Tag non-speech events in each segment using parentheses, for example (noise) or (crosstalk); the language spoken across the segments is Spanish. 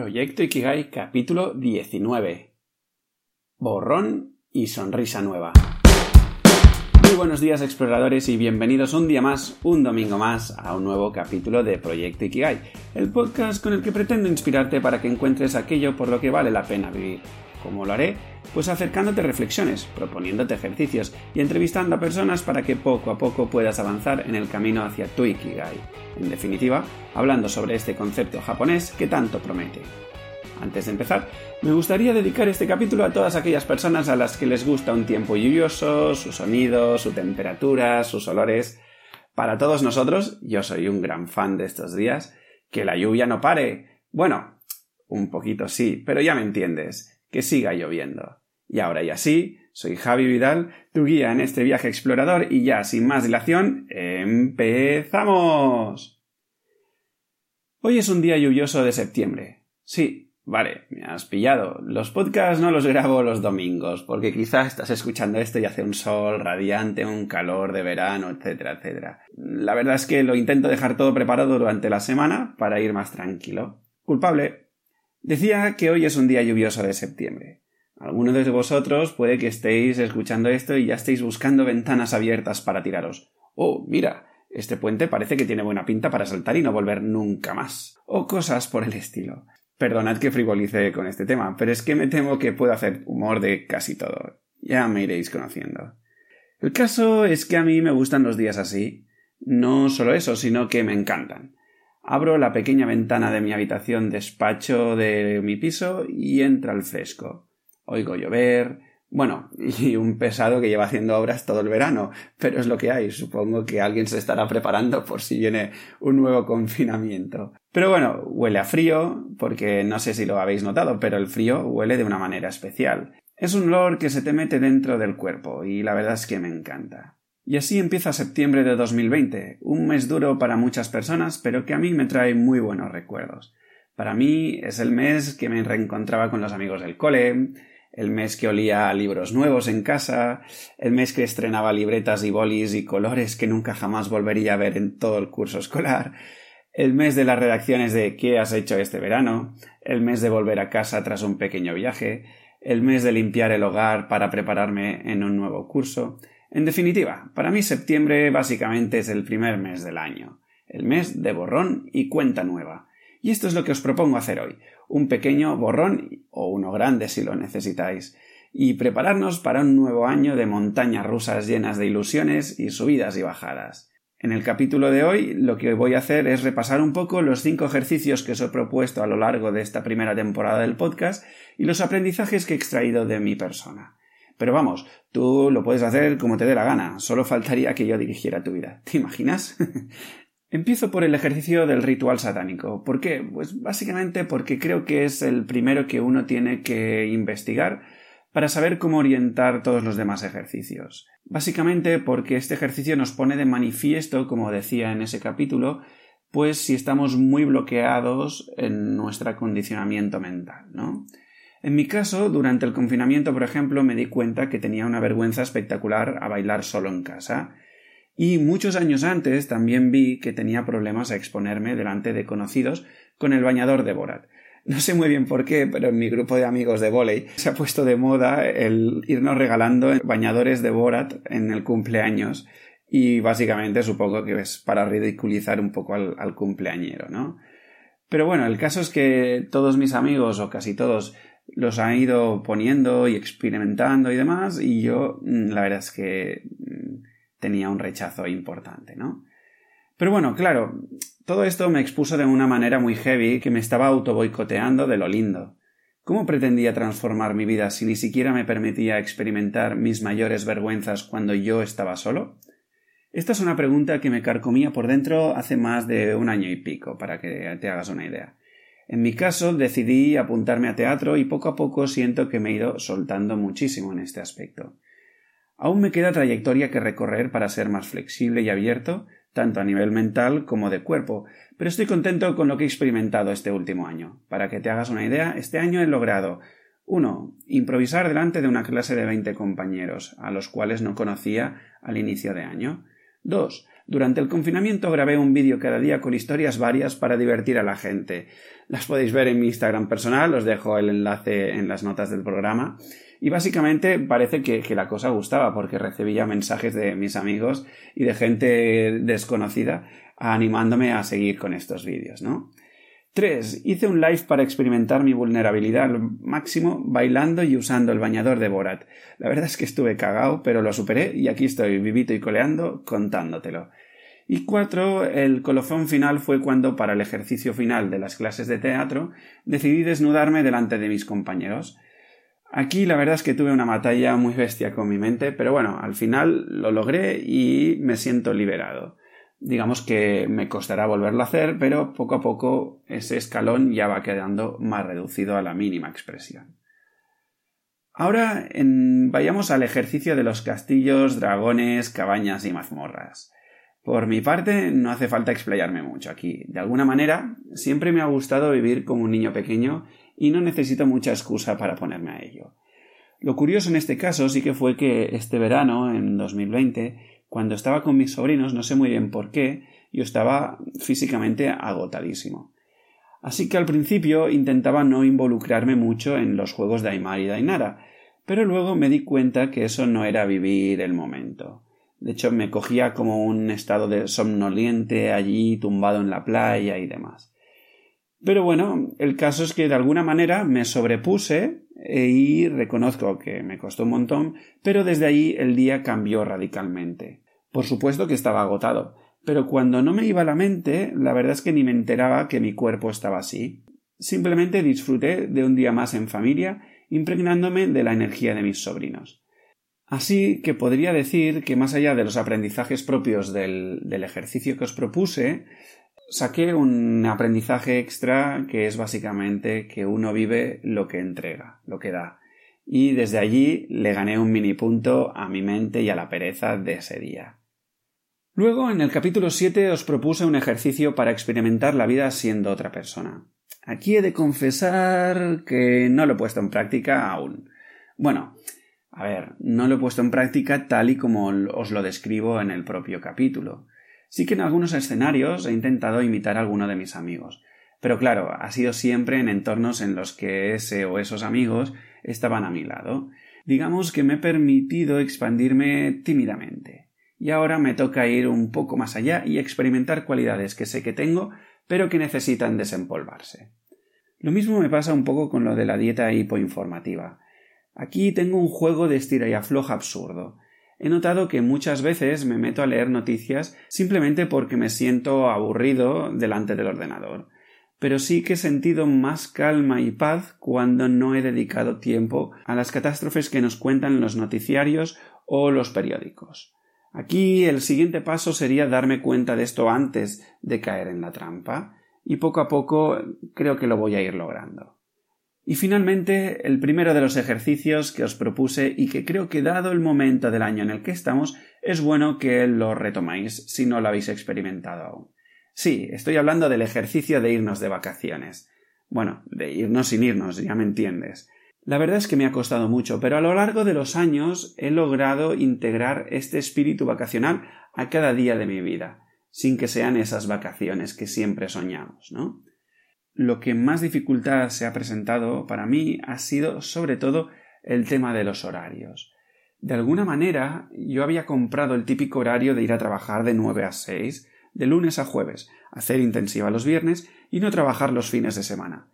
Proyecto Ikigai capítulo 19. Borrón y sonrisa nueva. Muy buenos días exploradores y bienvenidos un día más, un domingo más, a un nuevo capítulo de Proyecto Ikigai, el podcast con el que pretendo inspirarte para que encuentres aquello por lo que vale la pena vivir. ¿Cómo lo haré? Pues acercándote reflexiones, proponiéndote ejercicios y entrevistando a personas para que poco a poco puedas avanzar en el camino hacia tu Ikigai. En definitiva, hablando sobre este concepto japonés que tanto promete. Antes de empezar, me gustaría dedicar este capítulo a todas aquellas personas a las que les gusta un tiempo lluvioso, su sonido, su temperatura, sus olores. Para todos nosotros, yo soy un gran fan de estos días, que la lluvia no pare. Bueno, un poquito sí, pero ya me entiendes que siga lloviendo. Y ahora ya sí, soy Javi Vidal, tu guía en este viaje explorador y ya sin más dilación, empezamos. Hoy es un día lluvioso de septiembre. Sí, vale, me has pillado. Los podcasts no los grabo los domingos, porque quizás estás escuchando esto y hace un sol radiante, un calor de verano, etcétera, etcétera. La verdad es que lo intento dejar todo preparado durante la semana para ir más tranquilo. Culpable, Decía que hoy es un día lluvioso de septiembre. Algunos de vosotros puede que estéis escuchando esto y ya estéis buscando ventanas abiertas para tiraros. Oh, mira, este puente parece que tiene buena pinta para saltar y no volver nunca más. O cosas por el estilo. Perdonad que frivolice con este tema, pero es que me temo que puedo hacer humor de casi todo. Ya me iréis conociendo. El caso es que a mí me gustan los días así. No solo eso, sino que me encantan. Abro la pequeña ventana de mi habitación despacho de mi piso y entra el fresco. Oigo llover, bueno, (laughs) y un pesado que lleva haciendo obras todo el verano, pero es lo que hay. Supongo que alguien se estará preparando por si viene un nuevo confinamiento. Pero bueno, huele a frío, porque no sé si lo habéis notado, pero el frío huele de una manera especial. Es un olor que se te mete dentro del cuerpo, y la verdad es que me encanta. Y así empieza septiembre de 2020, un mes duro para muchas personas, pero que a mí me trae muy buenos recuerdos. Para mí es el mes que me reencontraba con los amigos del cole, el mes que olía libros nuevos en casa, el mes que estrenaba libretas y bolis y colores que nunca jamás volvería a ver en todo el curso escolar, el mes de las redacciones de ¿qué has hecho este verano?, el mes de volver a casa tras un pequeño viaje, el mes de limpiar el hogar para prepararme en un nuevo curso, en definitiva, para mí septiembre básicamente es el primer mes del año, el mes de borrón y cuenta nueva. Y esto es lo que os propongo hacer hoy, un pequeño borrón o uno grande si lo necesitáis, y prepararnos para un nuevo año de montañas rusas llenas de ilusiones y subidas y bajadas. En el capítulo de hoy lo que voy a hacer es repasar un poco los cinco ejercicios que os he propuesto a lo largo de esta primera temporada del podcast y los aprendizajes que he extraído de mi persona. Pero vamos, tú lo puedes hacer como te dé la gana, solo faltaría que yo dirigiera tu vida. ¿Te imaginas? (laughs) Empiezo por el ejercicio del ritual satánico. ¿Por qué? Pues básicamente porque creo que es el primero que uno tiene que investigar para saber cómo orientar todos los demás ejercicios. Básicamente porque este ejercicio nos pone de manifiesto, como decía en ese capítulo, pues si estamos muy bloqueados en nuestro acondicionamiento mental, ¿no? En mi caso, durante el confinamiento, por ejemplo, me di cuenta que tenía una vergüenza espectacular a bailar solo en casa. Y muchos años antes también vi que tenía problemas a exponerme delante de conocidos con el bañador de Borat. No sé muy bien por qué, pero en mi grupo de amigos de volei se ha puesto de moda el irnos regalando bañadores de Borat en el cumpleaños. Y básicamente supongo que es para ridiculizar un poco al, al cumpleañero, ¿no? Pero bueno, el caso es que todos mis amigos, o casi todos, los han ido poniendo y experimentando y demás, y yo mm, la verdad es que mm, tenía un rechazo importante, ¿no? Pero bueno, claro, todo esto me expuso de una manera muy heavy que me estaba auto boicoteando de lo lindo. ¿Cómo pretendía transformar mi vida si ni siquiera me permitía experimentar mis mayores vergüenzas cuando yo estaba solo? Esta es una pregunta que me carcomía por dentro hace más de un año y pico, para que te hagas una idea. En mi caso decidí apuntarme a teatro y poco a poco siento que me he ido soltando muchísimo en este aspecto. Aún me queda trayectoria que recorrer para ser más flexible y abierto, tanto a nivel mental como de cuerpo, pero estoy contento con lo que he experimentado este último año. Para que te hagas una idea, este año he logrado 1. Improvisar delante de una clase de 20 compañeros, a los cuales no conocía al inicio de año. 2. Durante el confinamiento grabé un vídeo cada día con historias varias para divertir a la gente. Las podéis ver en mi Instagram personal, os dejo el enlace en las notas del programa. Y básicamente parece que, que la cosa gustaba porque recibía mensajes de mis amigos y de gente desconocida animándome a seguir con estos vídeos, ¿no? 3. Hice un live para experimentar mi vulnerabilidad al máximo bailando y usando el bañador de Borat. La verdad es que estuve cagao, pero lo superé y aquí estoy vivito y coleando contándotelo. Y 4. El colofón final fue cuando, para el ejercicio final de las clases de teatro, decidí desnudarme delante de mis compañeros. Aquí la verdad es que tuve una batalla muy bestia con mi mente, pero bueno, al final lo logré y me siento liberado digamos que me costará volverlo a hacer, pero poco a poco ese escalón ya va quedando más reducido a la mínima expresión. Ahora vayamos al ejercicio de los castillos, dragones, cabañas y mazmorras. Por mi parte, no hace falta explayarme mucho aquí. De alguna manera, siempre me ha gustado vivir como un niño pequeño y no necesito mucha excusa para ponerme a ello. Lo curioso en este caso sí que fue que este verano, en 2020, cuando estaba con mis sobrinos, no sé muy bien por qué, yo estaba físicamente agotadísimo. Así que al principio intentaba no involucrarme mucho en los juegos de Aymar y Dainara, pero luego me di cuenta que eso no era vivir el momento. De hecho, me cogía como un estado de somnoliente allí tumbado en la playa y demás. Pero bueno, el caso es que de alguna manera me sobrepuse e y reconozco que me costó un montón, pero desde ahí el día cambió radicalmente. Por supuesto que estaba agotado, pero cuando no me iba la mente, la verdad es que ni me enteraba que mi cuerpo estaba así. Simplemente disfruté de un día más en familia, impregnándome de la energía de mis sobrinos. Así que podría decir que más allá de los aprendizajes propios del, del ejercicio que os propuse, saqué un aprendizaje extra que es básicamente que uno vive lo que entrega, lo que da. Y desde allí le gané un mini punto a mi mente y a la pereza de ese día. Luego, en el capítulo 7 os propuse un ejercicio para experimentar la vida siendo otra persona. Aquí he de confesar que no lo he puesto en práctica aún. Bueno, a ver, no lo he puesto en práctica tal y como os lo describo en el propio capítulo. Sí que en algunos escenarios he intentado imitar a alguno de mis amigos, pero claro, ha sido siempre en entornos en los que ese o esos amigos estaban a mi lado. Digamos que me he permitido expandirme tímidamente. Y ahora me toca ir un poco más allá y experimentar cualidades que sé que tengo, pero que necesitan desempolvarse. Lo mismo me pasa un poco con lo de la dieta hipoinformativa. Aquí tengo un juego de estira y afloja absurdo he notado que muchas veces me meto a leer noticias simplemente porque me siento aburrido delante del ordenador. Pero sí que he sentido más calma y paz cuando no he dedicado tiempo a las catástrofes que nos cuentan los noticiarios o los periódicos. Aquí el siguiente paso sería darme cuenta de esto antes de caer en la trampa, y poco a poco creo que lo voy a ir logrando. Y finalmente, el primero de los ejercicios que os propuse y que creo que dado el momento del año en el que estamos, es bueno que lo retomáis si no lo habéis experimentado aún. Sí, estoy hablando del ejercicio de irnos de vacaciones. Bueno, de irnos sin irnos, ya me entiendes. La verdad es que me ha costado mucho, pero a lo largo de los años he logrado integrar este espíritu vacacional a cada día de mi vida, sin que sean esas vacaciones que siempre soñamos, ¿no? Lo que más dificultad se ha presentado para mí ha sido sobre todo el tema de los horarios. De alguna manera yo había comprado el típico horario de ir a trabajar de nueve a seis, de lunes a jueves, hacer intensiva los viernes y no trabajar los fines de semana.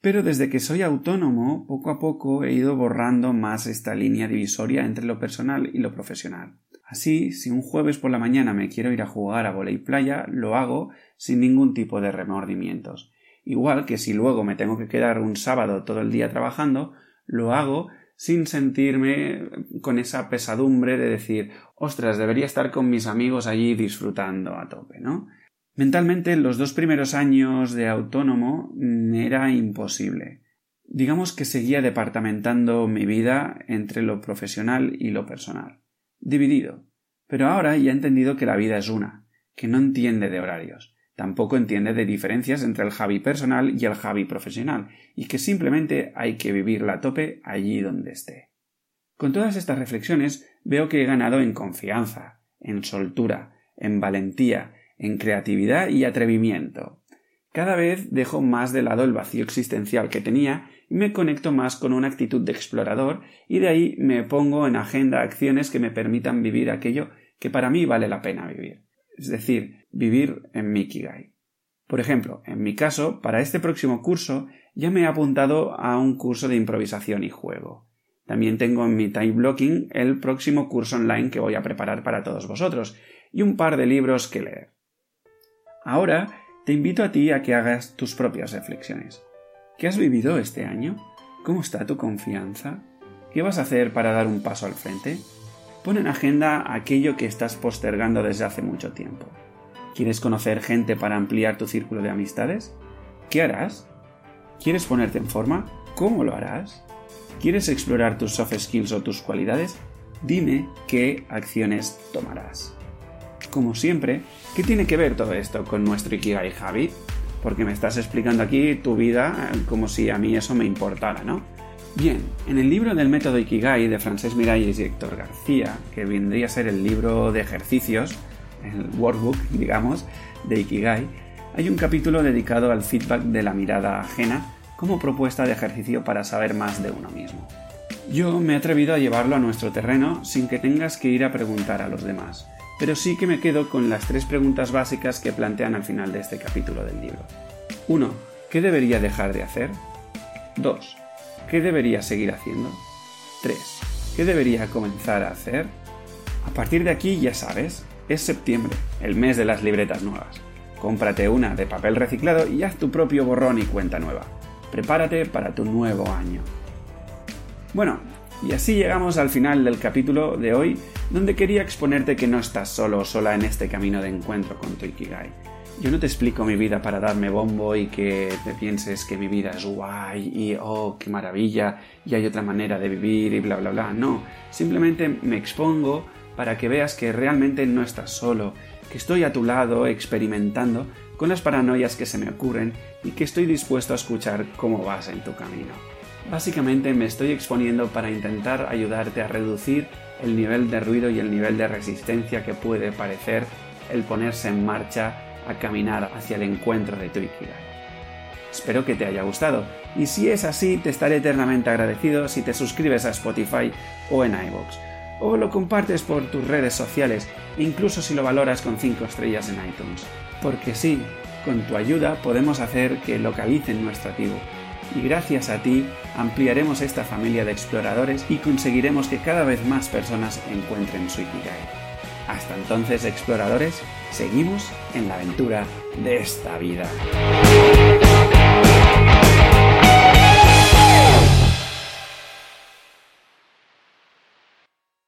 Pero desde que soy autónomo, poco a poco he ido borrando más esta línea divisoria entre lo personal y lo profesional. Así, si un jueves por la mañana me quiero ir a jugar a volei playa, lo hago sin ningún tipo de remordimientos. Igual que si luego me tengo que quedar un sábado todo el día trabajando, lo hago sin sentirme con esa pesadumbre de decir, ostras, debería estar con mis amigos allí disfrutando a tope, ¿no? Mentalmente, los dos primeros años de autónomo era imposible. Digamos que seguía departamentando mi vida entre lo profesional y lo personal. Dividido. Pero ahora ya he entendido que la vida es una, que no entiende de horarios Tampoco entiende de diferencias entre el Javi personal y el Javi profesional, y que simplemente hay que vivirla a tope allí donde esté. Con todas estas reflexiones veo que he ganado en confianza, en soltura, en valentía, en creatividad y atrevimiento. Cada vez dejo más de lado el vacío existencial que tenía y me conecto más con una actitud de explorador y de ahí me pongo en agenda acciones que me permitan vivir aquello que para mí vale la pena vivir. Es decir, vivir en Mikigai. Por ejemplo, en mi caso, para este próximo curso ya me he apuntado a un curso de improvisación y juego. También tengo en mi time blocking el próximo curso online que voy a preparar para todos vosotros y un par de libros que leer. Ahora te invito a ti a que hagas tus propias reflexiones. ¿Qué has vivido este año? ¿Cómo está tu confianza? ¿Qué vas a hacer para dar un paso al frente? Pon en agenda aquello que estás postergando desde hace mucho tiempo. ¿Quieres conocer gente para ampliar tu círculo de amistades? ¿Qué harás? ¿Quieres ponerte en forma? ¿Cómo lo harás? ¿Quieres explorar tus soft skills o tus cualidades? Dime qué acciones tomarás. Como siempre, ¿qué tiene que ver todo esto con nuestro Ikigai, Javi? Porque me estás explicando aquí tu vida eh, como si a mí eso me importara, ¿no? Bien, en el libro del método Ikigai de Francés Miralles y Héctor García, que vendría a ser el libro de ejercicios, el workbook, digamos, de Ikigai, hay un capítulo dedicado al feedback de la mirada ajena como propuesta de ejercicio para saber más de uno mismo. Yo me he atrevido a llevarlo a nuestro terreno sin que tengas que ir a preguntar a los demás pero sí que me quedo con las tres preguntas básicas que plantean al final de este capítulo del libro. 1. ¿Qué debería dejar de hacer? 2. ¿Qué debería seguir haciendo? 3. ¿Qué debería comenzar a hacer? A partir de aquí ya sabes, es septiembre, el mes de las libretas nuevas. Cómprate una de papel reciclado y haz tu propio borrón y cuenta nueva. Prepárate para tu nuevo año. Bueno, y así llegamos al final del capítulo de hoy, donde quería exponerte que no estás solo o sola en este camino de encuentro con tu Ikigai. Yo no te explico mi vida para darme bombo y que te pienses que mi vida es guay y oh, qué maravilla y hay otra manera de vivir y bla bla bla. No, simplemente me expongo para que veas que realmente no estás solo, que estoy a tu lado experimentando con las paranoias que se me ocurren y que estoy dispuesto a escuchar cómo vas en tu camino. Básicamente me estoy exponiendo para intentar ayudarte a reducir el nivel de ruido y el nivel de resistencia que puede parecer el ponerse en marcha a caminar hacia el encuentro de tu Ikigai. Espero que te haya gustado y si es así te estaré eternamente agradecido si te suscribes a Spotify o en iVoox o lo compartes por tus redes sociales incluso si lo valoras con 5 estrellas en iTunes. Porque sí, con tu ayuda podemos hacer que localicen nuestra tribu y gracias a ti ampliaremos esta familia de exploradores y conseguiremos que cada vez más personas encuentren su Ikigai. Hasta entonces, exploradores, seguimos en la aventura de esta vida.